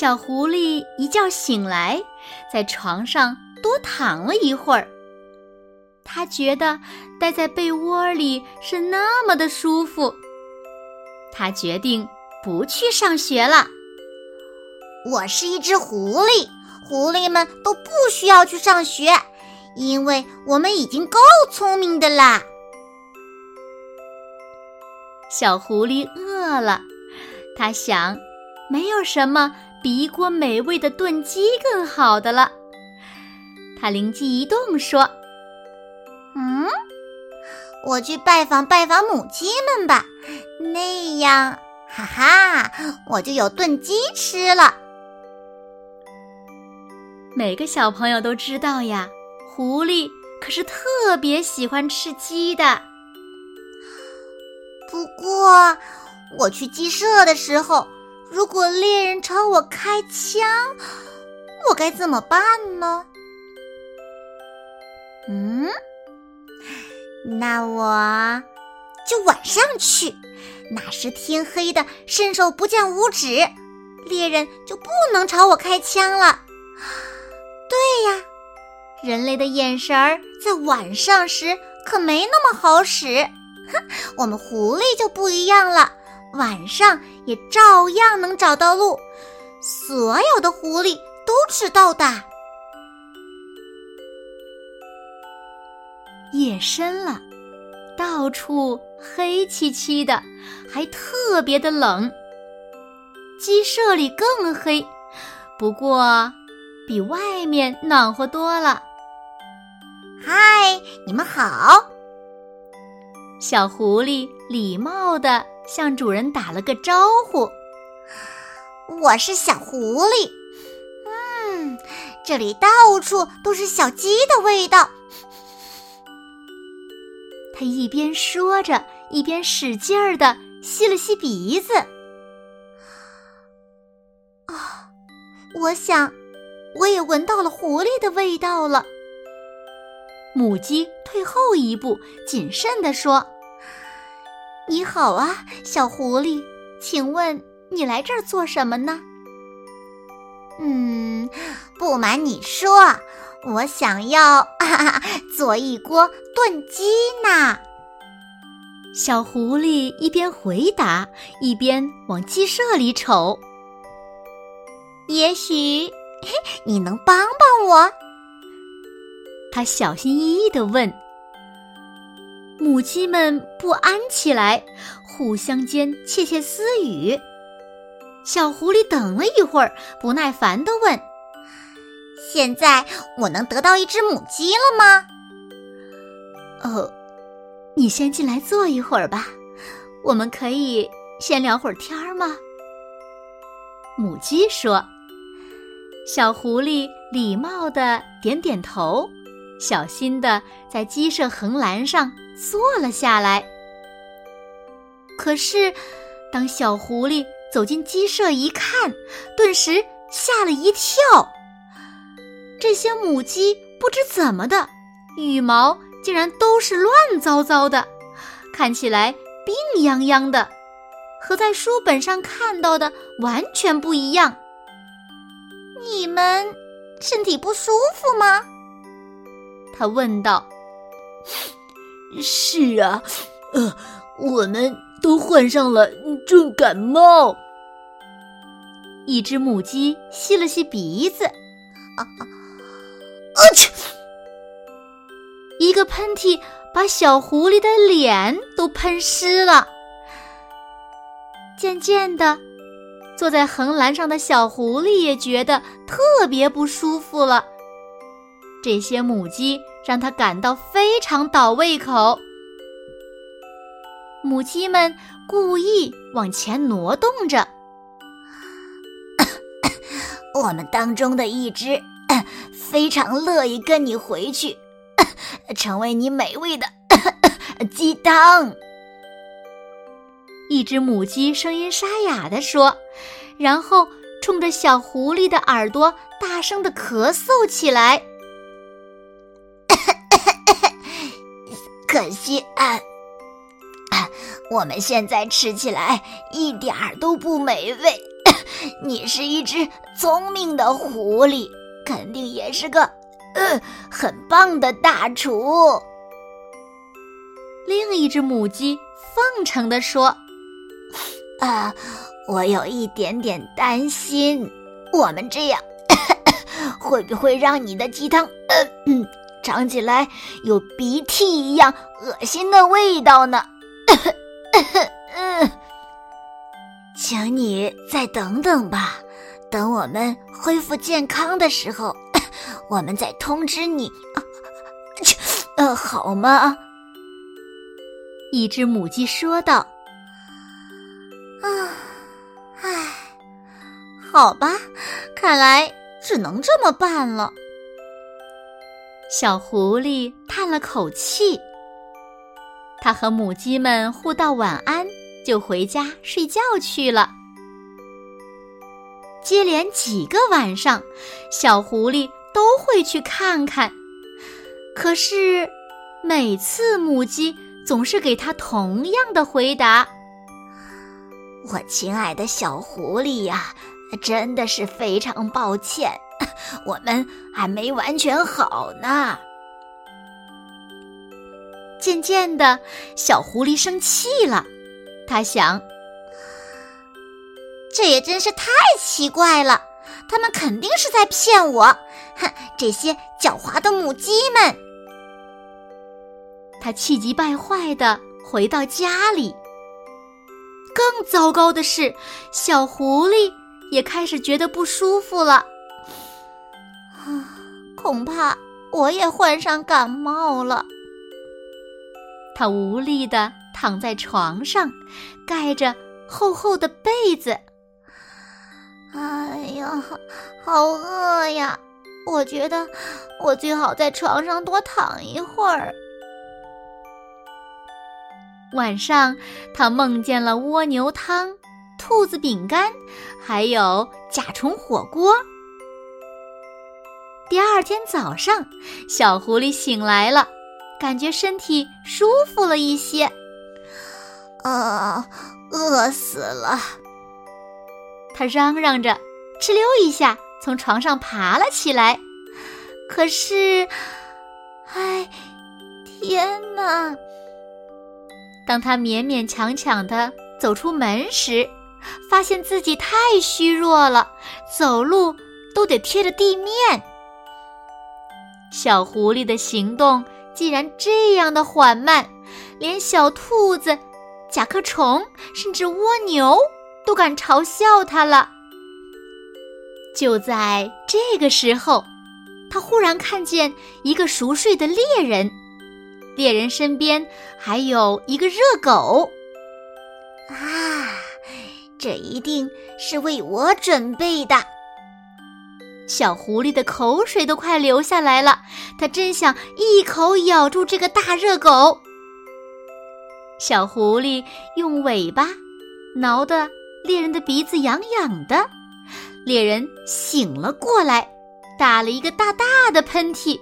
小狐狸一觉醒来，在床上多躺了一会儿。他觉得待在被窝里是那么的舒服。他决定不去上学了。我是一只狐狸，狐狸们都不需要去上学，因为我们已经够聪明的啦。小狐狸饿了，他想，没有什么比一锅美味的炖鸡更好的了。他灵机一动说：“嗯，我去拜访拜访母鸡们吧，那样，哈哈，我就有炖鸡吃了。”每个小朋友都知道呀，狐狸可是特别喜欢吃鸡的。不过，我去鸡舍的时候，如果猎人朝我开枪，我该怎么办呢？嗯，那我就晚上去，那时天黑的伸手不见五指，猎人就不能朝我开枪了。对呀，人类的眼神儿在晚上时可没那么好使。哼，我们狐狸就不一样了，晚上也照样能找到路。所有的狐狸都知道的。夜深了，到处黑漆漆的，还特别的冷。鸡舍里更黑，不过。比外面暖和多了。嗨，你们好！小狐狸礼貌地向主人打了个招呼。我是小狐狸。嗯，这里到处都是小鸡的味道。他一边说着，一边使劲儿地吸了吸鼻子。啊，我想。我也闻到了狐狸的味道了。母鸡退后一步，谨慎地说：“你好啊，小狐狸，请问你来这儿做什么呢？”“嗯，不瞒你说，我想要 做一锅炖鸡呢。”小狐狸一边回答，一边往鸡舍里瞅。也许。你能帮帮我？他小心翼翼地问。母鸡们不安起来，互相间窃窃私语。小狐狸等了一会儿，不耐烦地问：“现在我能得到一只母鸡了吗？”“哦，你先进来坐一会儿吧，我们可以先聊会儿天儿吗？”母鸡说。小狐狸礼貌地点点头，小心地在鸡舍横栏上坐了下来。可是，当小狐狸走进鸡舍一看，顿时吓了一跳。这些母鸡不知怎么的，羽毛竟然都是乱糟糟的，看起来病殃殃的，和在书本上看到的完全不一样。你们身体不舒服吗？他问道。是啊，呃，我们都患上了重感冒。一只母鸡吸了吸鼻子，啊啊，啊去！一个喷嚏把小狐狸的脸都喷湿了。渐渐的。坐在横栏上的小狐狸也觉得特别不舒服了。这些母鸡让他感到非常倒胃口。母鸡们故意往前挪动着。我们当中的一只 非常乐意跟你回去，成为你美味的鸡汤。一只母鸡声音沙哑地说，然后冲着小狐狸的耳朵大声的咳嗽起来。可惜，啊，我们现在吃起来一点儿都不美味。你是一只聪明的狐狸，肯定也是个呃很棒的大厨。另一只母鸡奉承地说：“啊，我有一点点担心，我们这样 会不会让你的鸡汤尝起来有鼻涕一样恶心的味道呢？”请你再等等吧，等我们恢复健康的时候，我们再通知你，呃，好吗？一只母鸡说道。啊，唉，好吧，看来只能这么办了。小狐狸叹了口气，它和母鸡们互道晚安。就回家睡觉去了。接连几个晚上，小狐狸都会去看看，可是每次母鸡总是给它同样的回答：“我亲爱的小狐狸呀，真的是非常抱歉，我们还没完全好呢。”渐渐的，小狐狸生气了。他想，这也真是太奇怪了，他们肯定是在骗我。哼，这些狡猾的母鸡们！他气急败坏的回到家里。更糟糕的是，小狐狸也开始觉得不舒服了。啊，恐怕我也患上感冒了。他无力的。躺在床上，盖着厚厚的被子。哎呀，好饿呀！我觉得我最好在床上多躺一会儿。晚上，他梦见了蜗牛汤、兔子饼干，还有甲虫火锅。第二天早上，小狐狸醒来了，感觉身体舒服了一些。啊，饿死了！他嚷嚷着，哧溜一下从床上爬了起来。可是，哎，天哪！当他勉勉强强的走出门时，发现自己太虚弱了，走路都得贴着地面。小狐狸的行动既然这样的缓慢，连小兔子。甲壳虫甚至蜗牛都敢嘲笑它了。就在这个时候，他忽然看见一个熟睡的猎人，猎人身边还有一个热狗。啊，这一定是为我准备的！小狐狸的口水都快流下来了，它真想一口咬住这个大热狗。小狐狸用尾巴挠得猎人的鼻子痒痒的，猎人醒了过来，打了一个大大的喷嚏，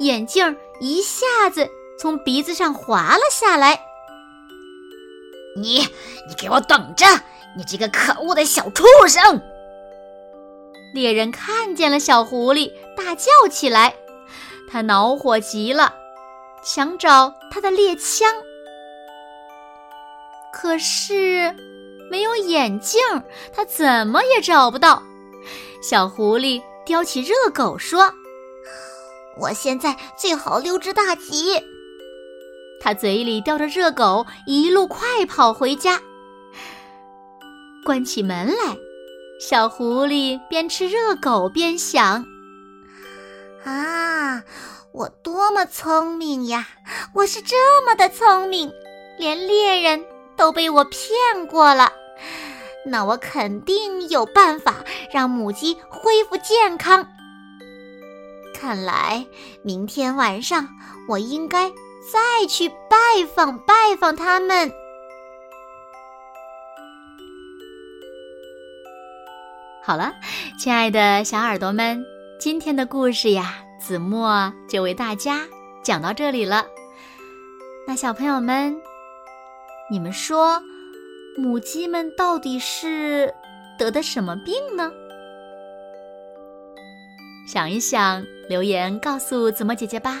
眼镜一下子从鼻子上滑了下来。你，你给我等着！你这个可恶的小畜生！猎人看见了小狐狸，大叫起来，他恼火极了，想找他的猎枪。可是，没有眼镜，他怎么也找不到。小狐狸叼起热狗说：“我现在最好溜之大吉。”他嘴里叼着热狗，一路快跑回家。关起门来，小狐狸边吃热狗边想：“啊，我多么聪明呀！我是这么的聪明。”连猎人都被我骗过了。那我肯定有办法让母鸡恢复健康。看来明天晚上我应该再去拜访拜访他们。好了，亲爱的小耳朵们，今天的故事呀，子墨就为大家讲到这里了。那小朋友们，你们说？母鸡们到底是得的什么病呢？想一想，留言告诉子墨姐姐吧。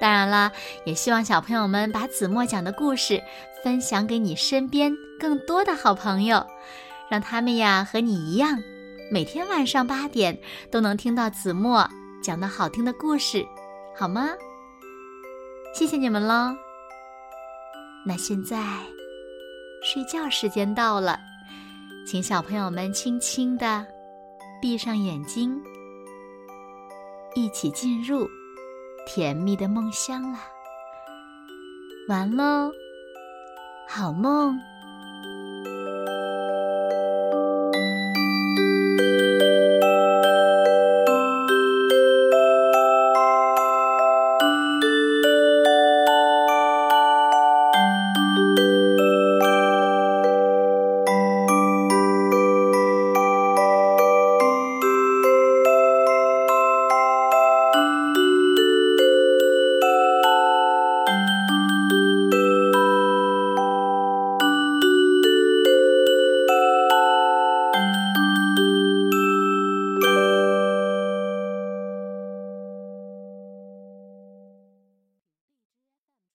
当然了，也希望小朋友们把子墨讲的故事分享给你身边更多的好朋友，让他们呀和你一样，每天晚上八点都能听到子墨讲的好听的故事，好吗？谢谢你们喽！那现在睡觉时间到了，请小朋友们轻轻的。闭上眼睛，一起进入甜蜜的梦乡啦！完喽，好梦。